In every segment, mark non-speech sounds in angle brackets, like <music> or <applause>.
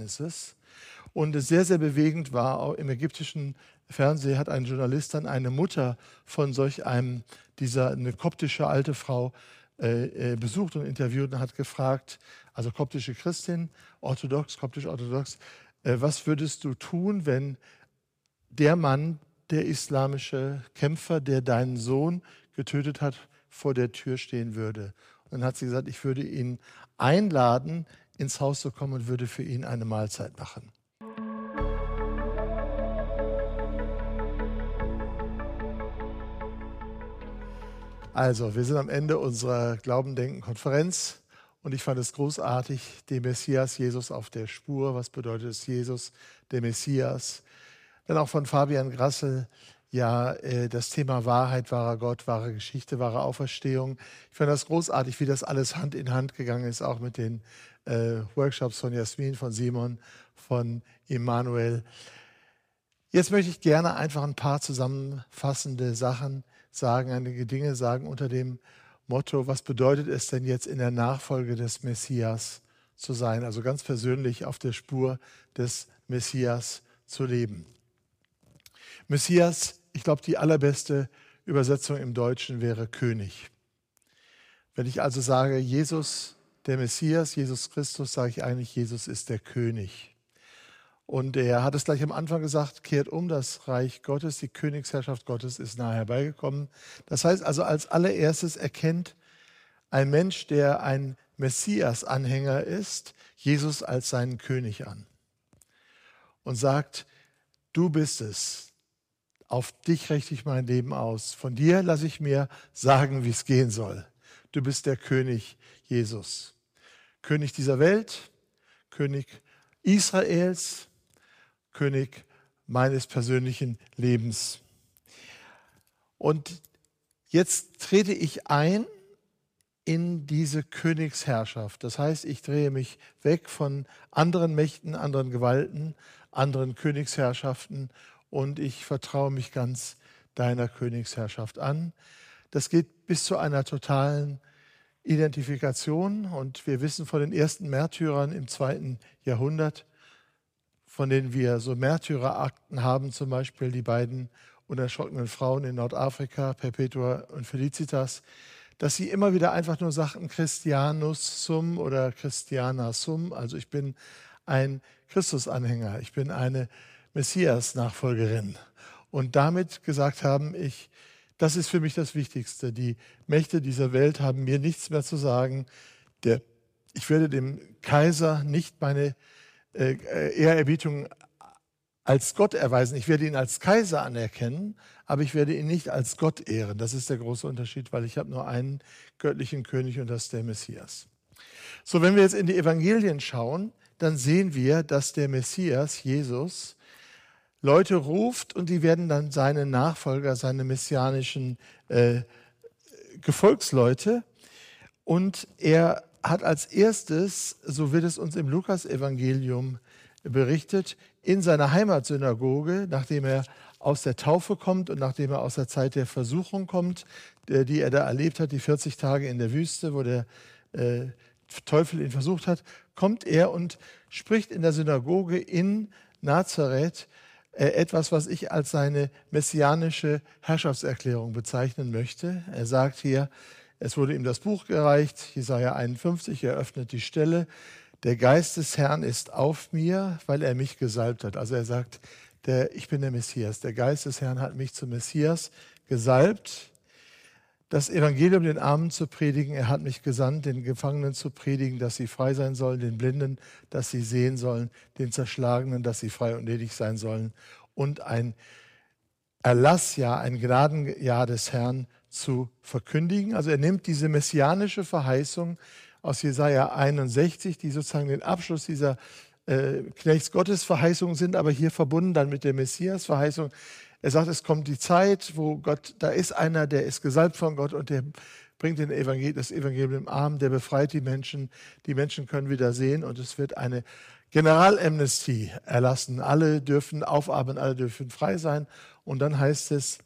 Zeugnisses. Und sehr, sehr bewegend war, auch im ägyptischen Fernsehen hat ein Journalist dann eine Mutter von solch einem, dieser, eine koptische alte Frau, äh, äh, besucht und interviewt und hat gefragt, also koptische Christin, orthodox, koptisch-orthodox, äh, was würdest du tun, wenn der Mann, der islamische Kämpfer, der deinen Sohn getötet hat, vor der Tür stehen würde? Und dann hat sie gesagt, ich würde ihn einladen, ins Haus zu kommen und würde für ihn eine Mahlzeit machen. Also, wir sind am Ende unserer Glaubendenken-Konferenz und ich fand es großartig, den Messias Jesus auf der Spur. Was bedeutet es Jesus, der Messias? Dann auch von Fabian Grassel, ja, äh, das Thema Wahrheit, wahrer Gott, wahre Geschichte, wahre Auferstehung. Ich fand das großartig, wie das alles Hand in Hand gegangen ist, auch mit den äh, Workshops von Jasmin, von Simon, von Immanuel. Jetzt möchte ich gerne einfach ein paar zusammenfassende Sachen sagen, einige Dinge sagen unter dem Motto, was bedeutet es denn jetzt in der Nachfolge des Messias zu sein? Also ganz persönlich auf der Spur des Messias zu leben. Messias, ich glaube, die allerbeste Übersetzung im Deutschen wäre König. Wenn ich also sage, Jesus, der Messias, Jesus Christus, sage ich eigentlich, Jesus ist der König. Und er hat es gleich am Anfang gesagt, kehrt um, das Reich Gottes, die Königsherrschaft Gottes ist nahe herbeigekommen. Das heißt also, als allererstes erkennt ein Mensch, der ein Messias-Anhänger ist, Jesus als seinen König an und sagt, du bist es, auf dich richte ich mein Leben aus, von dir lasse ich mir sagen, wie es gehen soll. Du bist der König Jesus, König dieser Welt, König Israels, König meines persönlichen Lebens. Und jetzt trete ich ein in diese Königsherrschaft. Das heißt, ich drehe mich weg von anderen Mächten, anderen Gewalten, anderen Königsherrschaften und ich vertraue mich ganz deiner Königsherrschaft an. Das geht bis zu einer totalen Identifikation und wir wissen von den ersten Märtyrern im zweiten Jahrhundert, von denen wir so Märtyrerakten haben, zum Beispiel die beiden unerschrockenen Frauen in Nordafrika, Perpetua und Felicitas, dass sie immer wieder einfach nur sagten Christianus sum oder Christiana sum, also ich bin ein Christusanhänger, ich bin eine Messias-Nachfolgerin und damit gesagt haben, ich, das ist für mich das Wichtigste. Die Mächte dieser Welt haben mir nichts mehr zu sagen. Der, ich werde dem Kaiser nicht meine äh, Ehrerbietung als Gott erweisen. Ich werde ihn als Kaiser anerkennen, aber ich werde ihn nicht als Gott ehren. Das ist der große Unterschied, weil ich habe nur einen göttlichen König und das ist der Messias. So, wenn wir jetzt in die Evangelien schauen, dann sehen wir, dass der Messias, Jesus, Leute ruft und die werden dann seine Nachfolger, seine messianischen äh, Gefolgsleute. Und er hat als erstes, so wird es uns im Lukas-Evangelium berichtet, in seiner Heimatsynagoge, nachdem er aus der Taufe kommt und nachdem er aus der Zeit der Versuchung kommt, die er da erlebt hat, die 40 Tage in der Wüste, wo der äh, Teufel ihn versucht hat, kommt er und spricht in der Synagoge in Nazareth etwas, was ich als seine messianische Herrschaftserklärung bezeichnen möchte. Er sagt hier, es wurde ihm das Buch gereicht, Jesaja 51, er öffnet die Stelle. Der Geist des Herrn ist auf mir, weil er mich gesalbt hat. Also er sagt, der, ich bin der Messias. Der Geist des Herrn hat mich zum Messias gesalbt, das Evangelium den Armen zu predigen. Er hat mich gesandt, den Gefangenen zu predigen, dass sie frei sein sollen, den Blinden, dass sie sehen sollen, den Zerschlagenen, dass sie frei und ledig sein sollen. Und ein Erlassjahr, ein Gnadenjahr des Herrn zu verkündigen. Also er nimmt diese messianische Verheißung aus Jesaja 61, die sozusagen den Abschluss dieser äh, Knechts Gottes Verheißung sind, aber hier verbunden dann mit der Messias Verheißung. Er sagt, es kommt die Zeit, wo Gott, da ist einer, der ist gesalbt von Gott und der bringt den Evangel das Evangelium im Arm, der befreit die Menschen. Die Menschen können wieder sehen und es wird eine Generalamnestie erlassen. Alle dürfen aufatmen, alle dürfen frei sein. Und dann heißt es,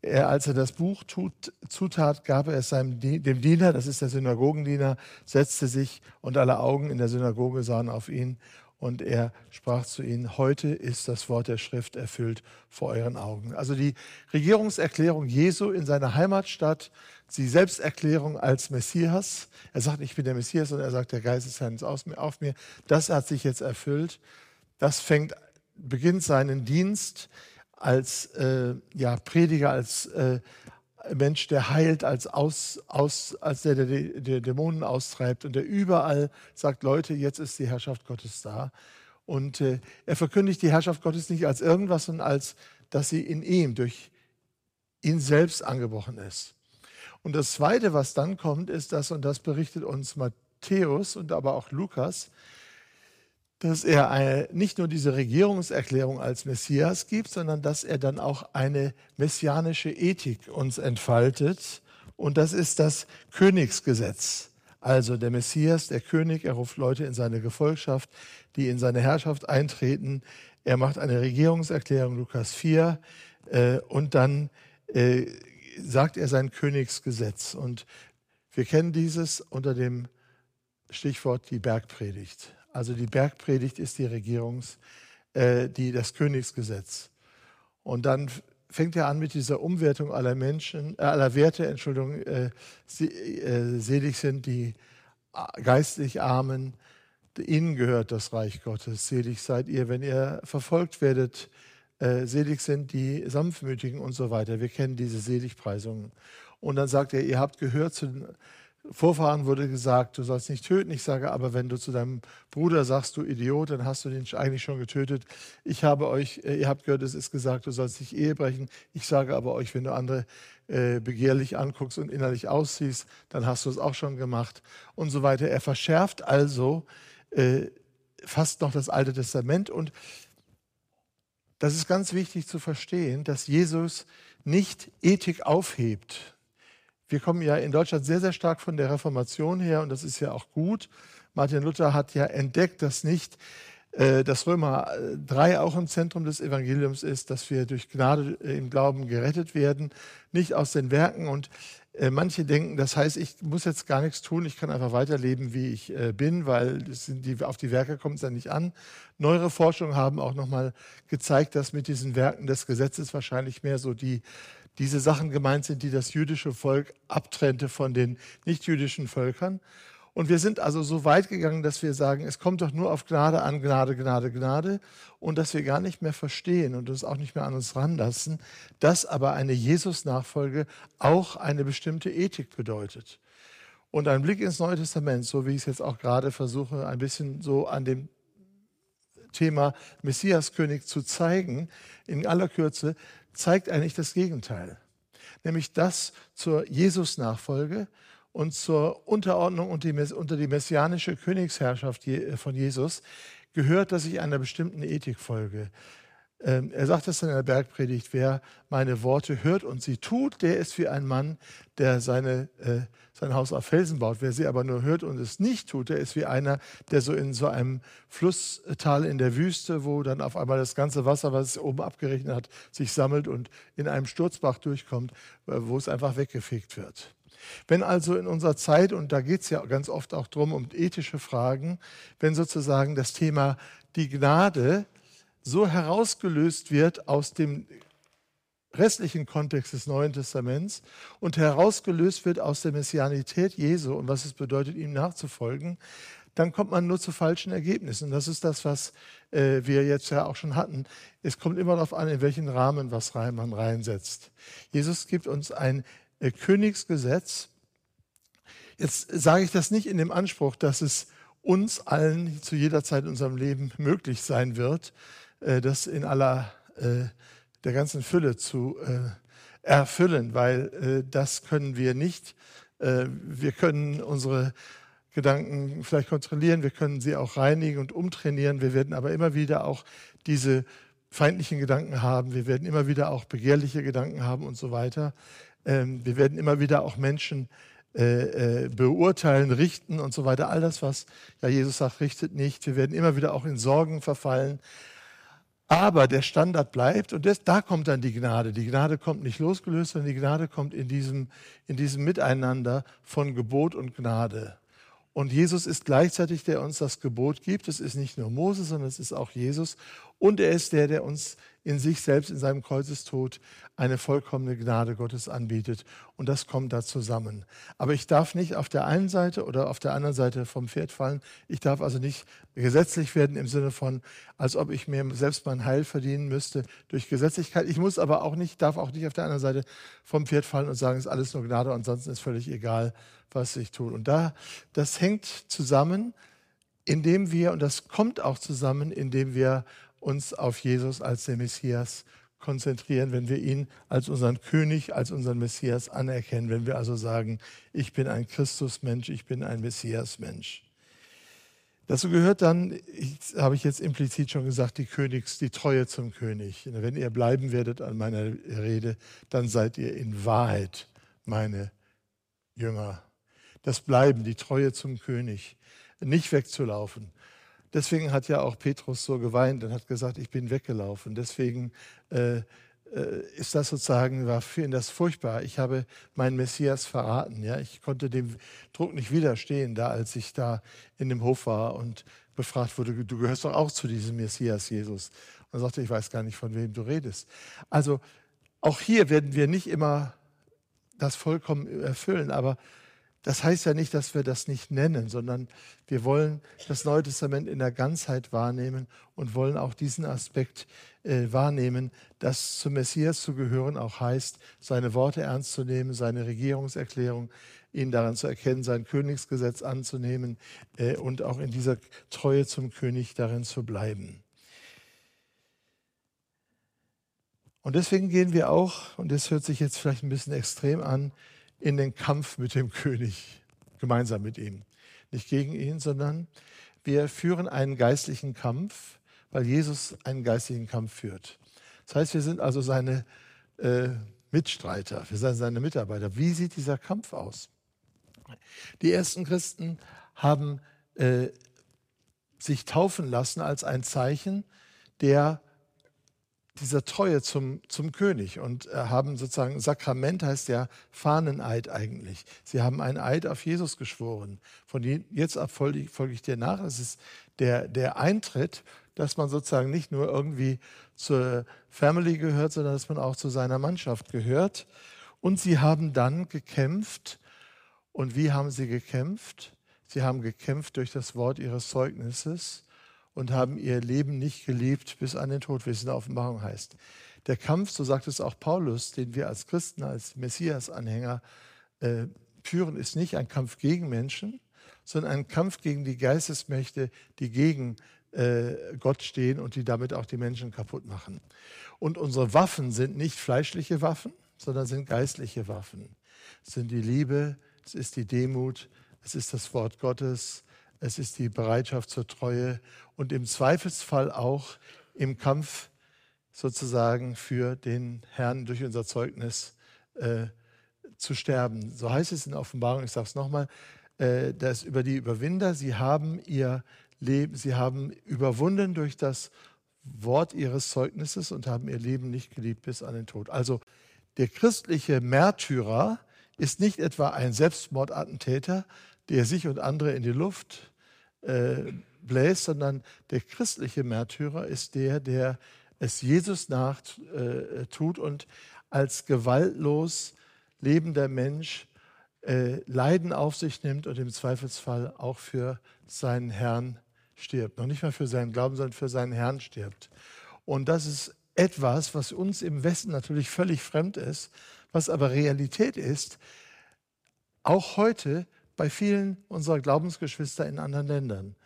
er, als er das Buch tut, zutat, gab er es seinem, dem Diener, das ist der Synagogendiener, setzte sich und alle Augen in der Synagoge sahen auf ihn. Und er sprach zu ihnen, heute ist das Wort der Schrift erfüllt vor euren Augen. Also die Regierungserklärung Jesu in seiner Heimatstadt, die Selbsterklärung als Messias. Er sagt, ich bin der Messias, und er sagt, der Geist des Herrn ist auf mir. Das hat sich jetzt erfüllt. Das fängt, beginnt seinen Dienst als äh, ja, Prediger, als äh, Mensch, der heilt, als, aus, aus, als der, der, der Dämonen austreibt und der überall sagt, Leute, jetzt ist die Herrschaft Gottes da. Und äh, er verkündigt die Herrschaft Gottes nicht als irgendwas, sondern als, dass sie in ihm, durch ihn selbst angebrochen ist. Und das Zweite, was dann kommt, ist das, und das berichtet uns Matthäus und aber auch Lukas, dass er eine, nicht nur diese Regierungserklärung als Messias gibt, sondern dass er dann auch eine messianische Ethik uns entfaltet. Und das ist das Königsgesetz. Also der Messias, der König, er ruft Leute in seine Gefolgschaft, die in seine Herrschaft eintreten. Er macht eine Regierungserklärung, Lukas 4, äh, und dann äh, sagt er sein Königsgesetz. Und wir kennen dieses unter dem Stichwort die Bergpredigt. Also die Bergpredigt ist die Regierungs, äh, die, das Königsgesetz. Und dann fängt er an mit dieser Umwertung aller Menschen, äh, aller Werte, Entschuldigung, äh, sie, äh, selig sind die geistlich Armen, ihnen gehört das Reich Gottes. Selig seid ihr, wenn ihr verfolgt werdet. Äh, selig sind die Sanftmütigen und so weiter. Wir kennen diese Seligpreisungen. Und dann sagt er, ihr habt gehört zu den Vorfahren wurde gesagt, du sollst nicht töten. Ich sage aber, wenn du zu deinem Bruder sagst, du Idiot, dann hast du den eigentlich schon getötet. Ich habe euch, äh, ihr habt gehört, es ist gesagt, du sollst nicht Ehe brechen. Ich sage aber euch, wenn du andere äh, begehrlich anguckst und innerlich ausziehst, dann hast du es auch schon gemacht und so weiter. Er verschärft also äh, fast noch das Alte Testament und das ist ganz wichtig zu verstehen, dass Jesus nicht Ethik aufhebt wir kommen ja in Deutschland sehr, sehr stark von der Reformation her und das ist ja auch gut. Martin Luther hat ja entdeckt, dass nicht äh, dass Römer 3 auch im Zentrum des Evangeliums ist, dass wir durch Gnade äh, im Glauben gerettet werden, nicht aus den Werken. Und äh, manche denken, das heißt, ich muss jetzt gar nichts tun, ich kann einfach weiterleben, wie ich bin, weil die, auf die Werke kommt es ja nicht an. Neuere Forschungen haben auch nochmal gezeigt, dass mit diesen Werken des Gesetzes wahrscheinlich mehr so die diese Sachen gemeint sind, die das jüdische Volk abtrennte von den nichtjüdischen Völkern. Und wir sind also so weit gegangen, dass wir sagen, es kommt doch nur auf Gnade an, Gnade, Gnade, Gnade. Und dass wir gar nicht mehr verstehen und uns auch nicht mehr an uns ranlassen, dass aber eine Jesus-Nachfolge auch eine bestimmte Ethik bedeutet. Und ein Blick ins Neue Testament, so wie ich es jetzt auch gerade versuche, ein bisschen so an dem Thema Messiaskönig zu zeigen, in aller Kürze, zeigt eigentlich das Gegenteil. Nämlich das zur Jesus-Nachfolge und zur Unterordnung unter die messianische Königsherrschaft von Jesus gehört, dass ich einer bestimmten Ethik folge. Ähm, er sagt das in der Bergpredigt, wer meine Worte hört und sie tut, der ist wie ein Mann, der seine, äh, sein Haus auf Felsen baut. Wer sie aber nur hört und es nicht tut, der ist wie einer, der so in so einem Flusstal in der Wüste, wo dann auf einmal das ganze Wasser, was es oben abgerechnet hat, sich sammelt und in einem Sturzbach durchkommt, äh, wo es einfach weggefegt wird. Wenn also in unserer Zeit, und da geht es ja ganz oft auch drum um ethische Fragen, wenn sozusagen das Thema die Gnade so herausgelöst wird aus dem restlichen Kontext des Neuen Testaments und herausgelöst wird aus der Messianität Jesu und was es bedeutet, ihm nachzufolgen, dann kommt man nur zu falschen Ergebnissen. Und das ist das, was äh, wir jetzt ja auch schon hatten. Es kommt immer darauf an, in welchen Rahmen was rein, man reinsetzt. Jesus gibt uns ein äh, Königsgesetz. Jetzt sage ich das nicht in dem Anspruch, dass es uns allen zu jeder Zeit in unserem Leben möglich sein wird, äh, das in aller äh, der ganzen Fülle zu äh, erfüllen, weil das können wir nicht. wir können unsere Gedanken vielleicht kontrollieren, wir können sie auch reinigen und umtrainieren. Wir werden aber immer wieder auch diese feindlichen Gedanken haben. Wir werden immer wieder auch begehrliche Gedanken haben und so weiter. Ähm, wir werden immer wieder auch Menschen beurteilen, richten und so weiter. All das, was ja Jesus sagt, richtet nicht. Wir werden immer wieder auch in Sorgen verfallen. Aber der Standard bleibt und das, da kommt dann die Gnade. Die Gnade kommt nicht losgelöst, sondern die Gnade kommt in diesem, in diesem Miteinander von Gebot und Gnade. Und Jesus ist gleichzeitig, der uns das Gebot gibt. Es ist nicht nur Moses, sondern es ist auch Jesus. Und er ist der, der uns in sich selbst, in seinem Kreuzestod, eine vollkommene Gnade Gottes anbietet. Und das kommt da zusammen. Aber ich darf nicht auf der einen Seite oder auf der anderen Seite vom Pferd fallen. Ich darf also nicht gesetzlich werden im Sinne von, als ob ich mir selbst mein Heil verdienen müsste durch Gesetzlichkeit. Ich muss aber auch nicht, darf auch nicht auf der anderen Seite vom Pferd fallen und sagen, es ist alles nur Gnade, ansonsten ist völlig egal, was ich tue. Und da, das hängt zusammen, indem wir, und das kommt auch zusammen, indem wir uns auf Jesus als den Messias konzentrieren, wenn wir ihn als unseren König, als unseren Messias anerkennen, wenn wir also sagen, ich bin ein Christusmensch, ich bin ein Messiasmensch. Dazu gehört dann, habe ich jetzt implizit schon gesagt, die Königs, die Treue zum König. Wenn ihr bleiben werdet an meiner Rede, dann seid ihr in Wahrheit meine Jünger. Das Bleiben, die Treue zum König, nicht wegzulaufen, Deswegen hat ja auch Petrus so geweint und hat gesagt, ich bin weggelaufen. Deswegen äh, äh, ist das sozusagen, war für ihn das furchtbar. Ich habe meinen Messias verraten. Ja? Ich konnte dem Druck nicht widerstehen, da als ich da in dem Hof war und befragt wurde, du gehörst doch auch zu diesem Messias Jesus. Und er sagte, ich weiß gar nicht, von wem du redest. Also auch hier werden wir nicht immer das vollkommen erfüllen, aber das heißt ja nicht, dass wir das nicht nennen, sondern wir wollen das Neue Testament in der Ganzheit wahrnehmen und wollen auch diesen Aspekt äh, wahrnehmen, dass zum Messias zu gehören auch heißt, seine Worte ernst zu nehmen, seine Regierungserklärung, ihn daran zu erkennen, sein Königsgesetz anzunehmen äh, und auch in dieser Treue zum König darin zu bleiben. Und deswegen gehen wir auch, und das hört sich jetzt vielleicht ein bisschen extrem an, in den Kampf mit dem König, gemeinsam mit ihm. Nicht gegen ihn, sondern wir führen einen geistlichen Kampf, weil Jesus einen geistlichen Kampf führt. Das heißt, wir sind also seine äh, Mitstreiter, wir sind seine Mitarbeiter. Wie sieht dieser Kampf aus? Die ersten Christen haben äh, sich taufen lassen als ein Zeichen der dieser Treue zum, zum König und äh, haben sozusagen, Sakrament heißt ja Fahneneid eigentlich. Sie haben einen Eid auf Jesus geschworen. Von jetzt ab folge, folge ich dir nach. Das ist der, der Eintritt, dass man sozusagen nicht nur irgendwie zur Family gehört, sondern dass man auch zu seiner Mannschaft gehört. Und sie haben dann gekämpft. Und wie haben sie gekämpft? Sie haben gekämpft durch das Wort ihres Zeugnisses und haben ihr Leben nicht geliebt bis an den Tod, wie es in der Offenbarung heißt. Der Kampf, so sagt es auch Paulus, den wir als Christen, als Messias-Anhänger äh, führen, ist nicht ein Kampf gegen Menschen, sondern ein Kampf gegen die Geistesmächte, die gegen äh, Gott stehen und die damit auch die Menschen kaputt machen. Und unsere Waffen sind nicht fleischliche Waffen, sondern sind geistliche Waffen. Es sind die Liebe, es ist die Demut, es ist das Wort Gottes, es ist die Bereitschaft zur Treue und im Zweifelsfall auch im Kampf sozusagen für den Herrn durch unser Zeugnis äh, zu sterben. So heißt es in der Offenbarung, ich sage es nochmal, äh, dass über die Überwinder, sie haben ihr Leben, sie haben überwunden durch das Wort ihres Zeugnisses und haben ihr Leben nicht geliebt bis an den Tod. Also der christliche Märtyrer ist nicht etwa ein Selbstmordattentäter, der sich und andere in die Luft äh, bläst, sondern der christliche Märtyrer ist der, der es Jesus nach äh, tut und als gewaltlos lebender Mensch äh, Leiden auf sich nimmt und im Zweifelsfall auch für seinen Herrn stirbt. Noch nicht mal für seinen Glauben, sondern für seinen Herrn stirbt. Und das ist etwas, was uns im Westen natürlich völlig fremd ist, was aber Realität ist, auch heute bei vielen unserer Glaubensgeschwister in anderen Ländern,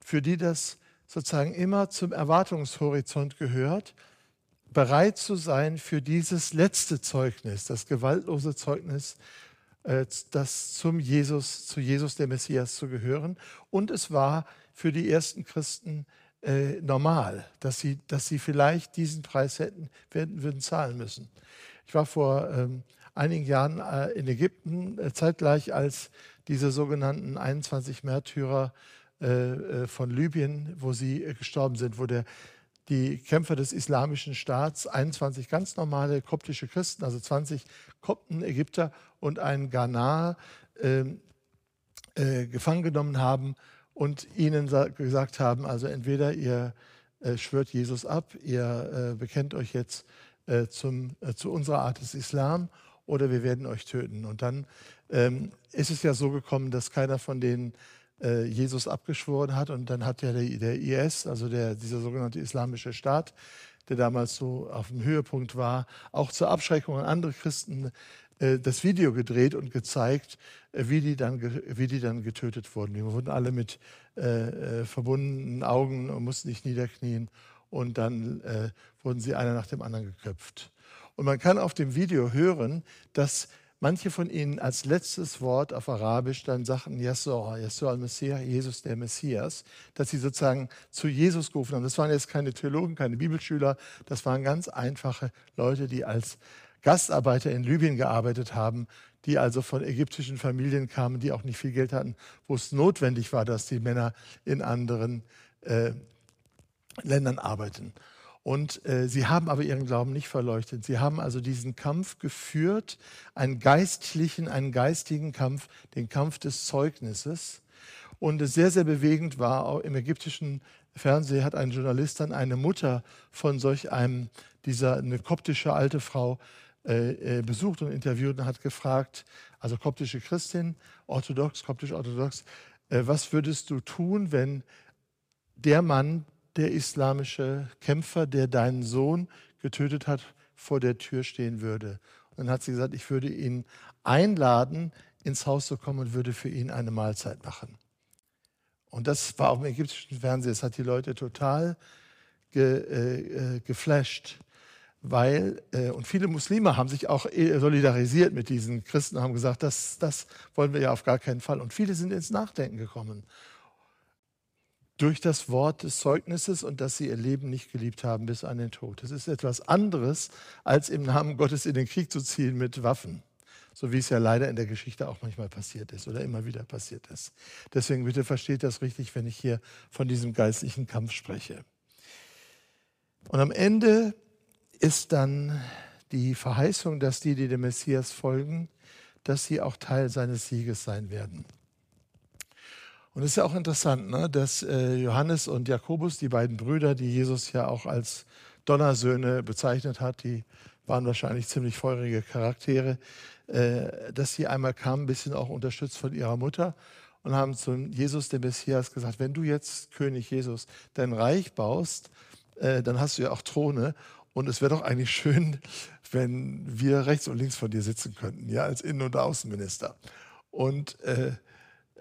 für die das sozusagen immer zum Erwartungshorizont gehört, bereit zu sein für dieses letzte Zeugnis, das gewaltlose Zeugnis, äh, das zum Jesus, zu Jesus der Messias zu gehören. Und es war für die ersten Christen äh, normal, dass sie, dass sie vielleicht diesen Preis hätten, werden, würden zahlen müssen. Ich war vor ähm, einigen Jahren äh, in Ägypten, äh, zeitgleich als diese sogenannten 21 Märtyrer äh, äh, von Libyen, wo sie äh, gestorben sind, wo der, die Kämpfer des islamischen Staats, 21 ganz normale koptische Christen, also 20 Kopten, Ägypter und ein Ghana, ähm, äh, gefangen genommen haben und ihnen gesagt haben, also entweder ihr äh, schwört Jesus ab, ihr äh, bekennt euch jetzt äh, zum, äh, zu unserer Art des Islam oder wir werden euch töten. Und dann ähm, ist es ja so gekommen, dass keiner von denen äh, Jesus abgeschworen hat. Und dann hat ja der, der IS, also der, dieser sogenannte Islamische Staat, der damals so auf dem Höhepunkt war, auch zur Abschreckung an andere Christen äh, das Video gedreht und gezeigt, äh, wie die dann, wie die dann getötet wurden. Die wurden alle mit äh, verbundenen Augen und mussten nicht niederknien und dann wurden sie einer nach dem anderen geköpft. Und man kann auf dem Video hören, dass manche von ihnen als letztes Wort auf Arabisch dann sagten, Yasor, Yasor al-Messiah, Jesus der Messias, dass sie sozusagen zu Jesus gerufen haben. Das waren jetzt keine Theologen, keine Bibelschüler, das waren ganz einfache Leute, die als Gastarbeiter in Libyen gearbeitet haben, die also von ägyptischen Familien kamen, die auch nicht viel Geld hatten, wo es notwendig war, dass die Männer in anderen äh, Ländern arbeiten. Und äh, sie haben aber ihren Glauben nicht verleuchtet. Sie haben also diesen Kampf geführt, einen geistlichen, einen geistigen Kampf, den Kampf des Zeugnisses. Und es sehr, sehr bewegend war, auch im ägyptischen Fernsehen hat ein Journalist dann eine Mutter von solch einem, dieser, eine koptische alte Frau, äh, äh besucht und interviewt und hat gefragt, also koptische Christin, orthodox, koptisch-orthodox, äh, was würdest du tun, wenn der Mann, der islamische Kämpfer, der deinen Sohn getötet hat, vor der Tür stehen würde. Und dann hat sie gesagt, ich würde ihn einladen, ins Haus zu kommen und würde für ihn eine Mahlzeit machen. Und das war auch im ägyptischen Fernsehen, das hat die Leute total ge, äh, äh geflasht, weil, äh, und viele Muslime haben sich auch äh, solidarisiert mit diesen Christen, haben gesagt, das, das wollen wir ja auf gar keinen Fall. Und viele sind ins Nachdenken gekommen durch das Wort des Zeugnisses und dass sie ihr Leben nicht geliebt haben bis an den Tod. Das ist etwas anderes, als im Namen Gottes in den Krieg zu ziehen mit Waffen. So wie es ja leider in der Geschichte auch manchmal passiert ist oder immer wieder passiert ist. Deswegen bitte versteht das richtig, wenn ich hier von diesem geistlichen Kampf spreche. Und am Ende ist dann die Verheißung, dass die, die dem Messias folgen, dass sie auch Teil seines Sieges sein werden. Und es ist ja auch interessant, ne, dass äh, Johannes und Jakobus, die beiden Brüder, die Jesus ja auch als Donnersöhne bezeichnet hat, die waren wahrscheinlich ziemlich feurige Charaktere, äh, dass sie einmal kamen, ein bisschen auch unterstützt von ihrer Mutter und haben zu Jesus, dem Messias, gesagt, wenn du jetzt, König Jesus, dein Reich baust, äh, dann hast du ja auch Throne und es wäre doch eigentlich schön, <laughs> wenn wir rechts und links von dir sitzen könnten, ja, als Innen- und Außenminister. Und äh,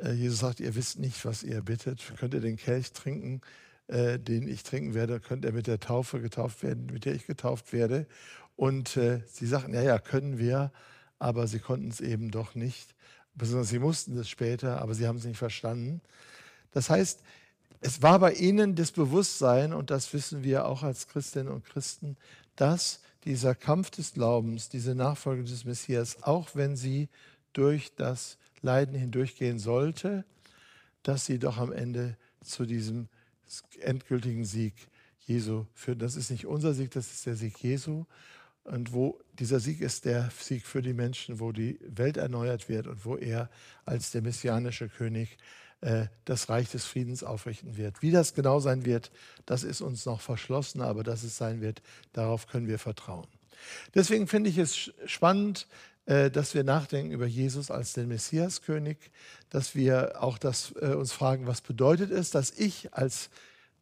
Jesus sagt, ihr wisst nicht, was ihr bittet. Könnt ihr den Kelch trinken, äh, den ich trinken werde? Könnt ihr mit der Taufe getauft werden, mit der ich getauft werde? Und äh, sie sagten, ja, ja, können wir, aber sie konnten es eben doch nicht. Besonders sie mussten es später, aber sie haben es nicht verstanden. Das heißt, es war bei ihnen das Bewusstsein, und das wissen wir auch als Christinnen und Christen, dass dieser Kampf des Glaubens, diese Nachfolge des Messias, auch wenn sie durch das Leiden hindurchgehen sollte, dass sie doch am Ende zu diesem endgültigen Sieg Jesu führt. Das ist nicht unser Sieg, das ist der Sieg Jesu. Und wo dieser Sieg ist der Sieg für die Menschen, wo die Welt erneuert wird und wo er als der messianische König äh, das Reich des Friedens aufrichten wird. Wie das genau sein wird, das ist uns noch verschlossen, aber dass es sein wird, darauf können wir vertrauen. Deswegen finde ich es spannend, dass wir nachdenken über Jesus als den Messiaskönig, dass wir auch das, äh, uns fragen, was bedeutet es, dass ich als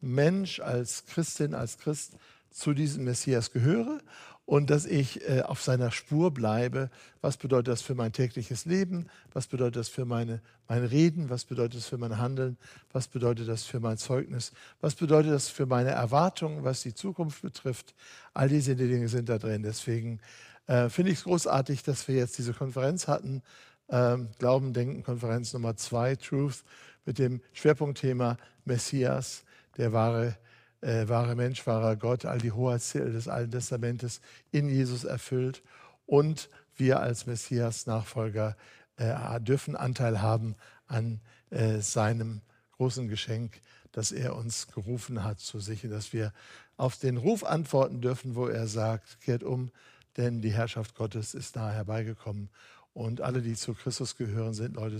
Mensch, als Christin, als Christ zu diesem Messias gehöre und dass ich äh, auf seiner Spur bleibe. Was bedeutet das für mein tägliches Leben? Was bedeutet das für meine, mein Reden? Was bedeutet das für mein Handeln? Was bedeutet das für mein Zeugnis? Was bedeutet das für meine Erwartungen, was die Zukunft betrifft? All diese Dinge sind da drin. Deswegen äh, Finde ich es großartig, dass wir jetzt diese Konferenz hatten. Ähm, Glauben, Denken, Konferenz Nummer zwei, Truth, mit dem Schwerpunktthema Messias, der wahre, äh, wahre Mensch, wahrer Gott, all die Hoheitsziele des Alten Testamentes in Jesus erfüllt. Und wir als Messias-Nachfolger äh, dürfen Anteil haben an äh, seinem großen Geschenk, dass er uns gerufen hat zu sich, dass wir auf den Ruf antworten dürfen, wo er sagt, kehrt um, denn die Herrschaft Gottes ist nahe herbeigekommen und alle, die zu Christus gehören, sind Leute,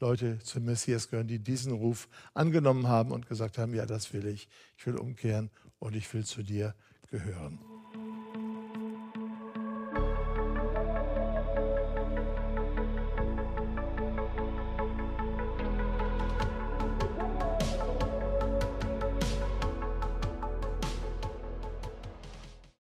Leute zum Messias gehören, die diesen Ruf angenommen haben und gesagt haben, ja, das will ich. Ich will umkehren und ich will zu dir gehören.